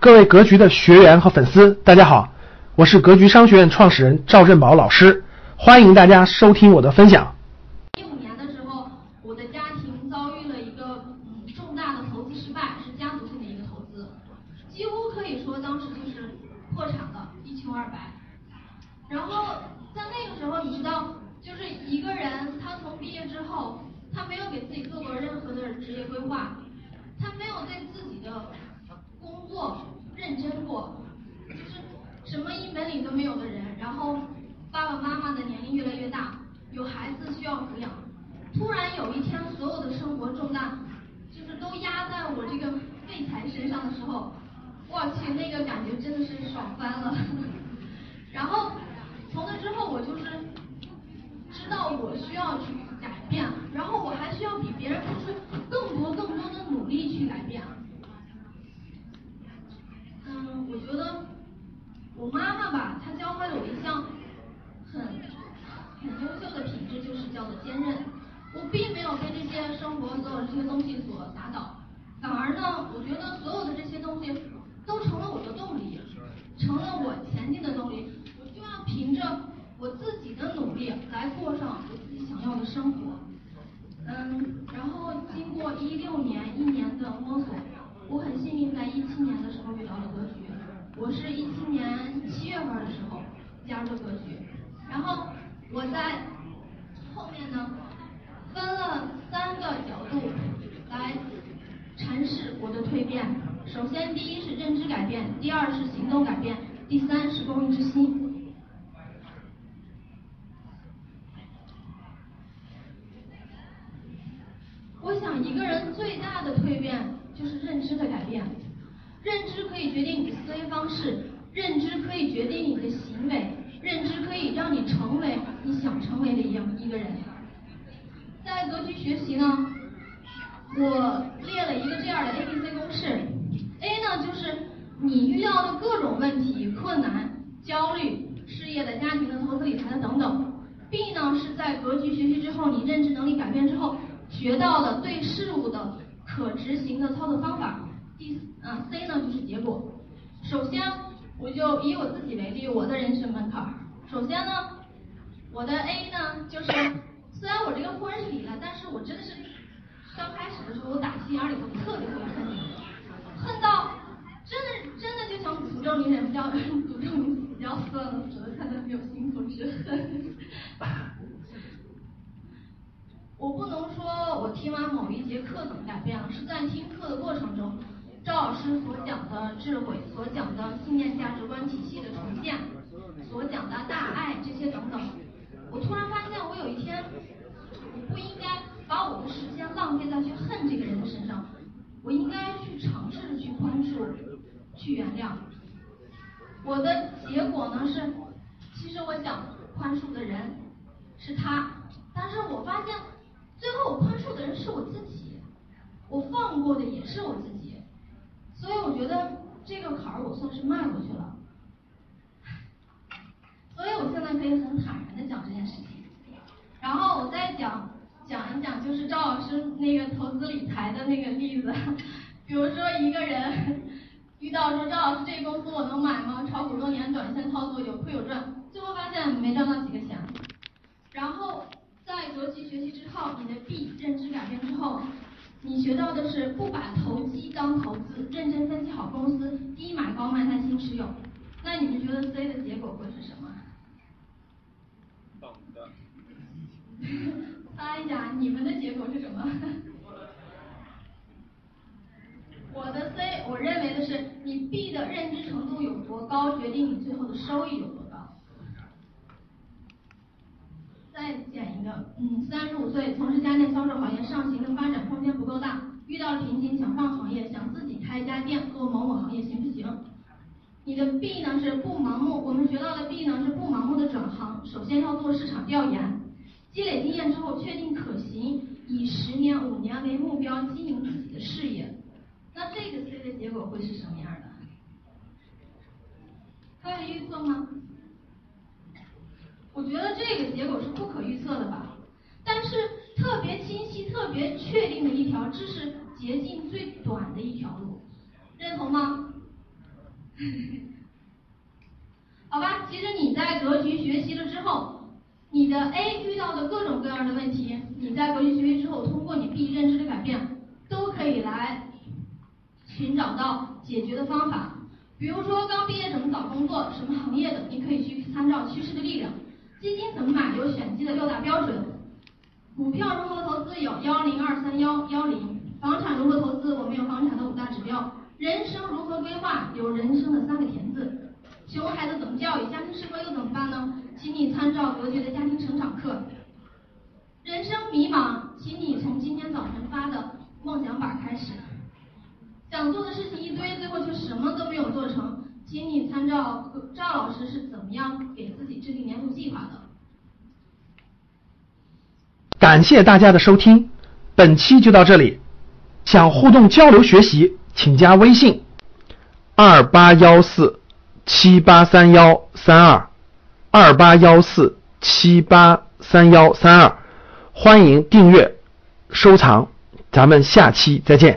各位格局的学员和粉丝，大家好，我是格局商学院创始人赵振宝老师，欢迎大家收听我的分享。一五年的时候，我的家庭遭遇了一个嗯重大的投资失败，是家族性的一个投资，几乎可以说当时就是破产了，一穷二白。然后在那个时候，你知道，就是一个人他从毕业之后，他没有给自己做过任何的职业规划，他没有对自己的过认真过，就是什么一本领都没有的人，然后爸爸妈妈的年龄越来越大，有孩子需要抚养，突然有一天所有的生活重担就是都压在我这个废材身上的时候，我去那个感觉真的是爽翻了。然后从那之后我就是知道我需要去改变，然后我还需要比别人付出更多更多的努力去改变。嗯，我觉得我妈妈吧，她教会了我一项很很优秀的品质，就是叫做坚韧。我并没有被这些生活所有这些东西所打倒，反而呢，我觉得所有的这些东西都成了我的动力，成了我前进的动力。我就要凭着我自己的努力来过上我自己想要的生活。嗯，然后经过一六年一年的摸索，我很幸运在一七年的时候遇到了格局。我是一七年七月份的时候加入格局，然后我在后面呢分了三个角度来阐释我的蜕变。首先，第一是认知改变，第二是行动改变，第三是公益之心。我想一个人最大的蜕变就是认知的改变，认知可以决定你的思维方式，认知可以决定你的行为，认知可以让你成为你想成为的一样一个人。在格局学习呢，我列了一个这样的 A B C 公式，A 呢就是你遇到的各种问题、困难、焦虑、事业的、家庭的、投资理财的等等；B 呢是在格局学习之后，你认知能力改变之后。学到的对事物的可执行的操作方法。第啊 C 呢就是结果。首先我就以我自己为例，我的人生门槛。首先呢，我的 A 呢就是虽然我这个婚是离了，但是我真的是刚开始的时候我打心眼里头特别特别恨你，恨到真的真的就想诅咒你忍不了，诅咒你死掉算了，死了看在没有心头之恨。我不能说我听完某一节课怎么改变了，是在听课的过程中，赵老师所讲的智慧，所讲的信念价值观体系的重建，所讲的大爱这些等等，我突然发现我有一天，我不应该把我的时间浪费在去恨这个人的身上，我应该去尝试着去宽恕，原谅。我的结果呢是，其实我想宽恕的人是他，但是我发现。最后我宽恕的人是我自己，我放过的也是我自己，所以我觉得这个坎儿我算是迈过去了，所以我现在可以很坦然的讲这件事情。然后我再讲讲一讲，就是赵老师那个投资理财的那个例子，比如说一个人遇到说张老师这个公司我能买吗？炒股多年，短线操作有亏有赚，最后发现没赚到几个钱，然后。在格局学习之后，你的 B 认知改变之后，你学到的是不把投机当投资，认真分析好公司，低买高卖，耐心持有。那你们觉得 C 的结果会是什么？猜一下，你们的结果是什么？我的 C，我认为的是你 B 的认知程度有多高，决定你最后的收益有多高。再减一个，嗯，三十五岁从事家电销售行业，上行的发展空间不够大，遇到瓶颈，想换行业，想自己开一家店做某某行业，行不行？你的 B 呢是不盲目，我们学到的 B 呢是不盲目的转行，首先要做市场调研，积累经验之后确定可行，以十年、五年为目标经营自己的事业。那这个 C 的结果会是什么样的？可以预测吗？我觉得这个结果是不可预测的吧，但是特别清晰、特别确定的一条，这是捷径最短的一条路，认同吗？好吧，其实你在格局学习了之后，你的 A 遇到的各种各样的问题，你在格局学习之后，通过你 B 认知的改变，都可以来寻找到解决的方法。比如说刚毕业怎么找工作，什么行业的，你可以去参照趋势的力量。基金怎么买？有选基的六大标准。股票如何投资？有幺零二三幺幺零。房产如何投资？我们有房产的五大指标。人生如何规划？有人生的三个田字。熊孩子怎么教育？家庭失败又怎么办呢？请你参照格局的家庭成长课。人生迷茫，请你从今天早晨发的梦想板开始。想做的事情一堆，最后却什么都没有做成。请你参照赵老师是怎么样给自己制定年度计划的。感谢大家的收听，本期就到这里。想互动交流学习，请加微信二八幺四七八三幺三二二八幺四七八三幺三二，欢迎订阅收藏，咱们下期再见。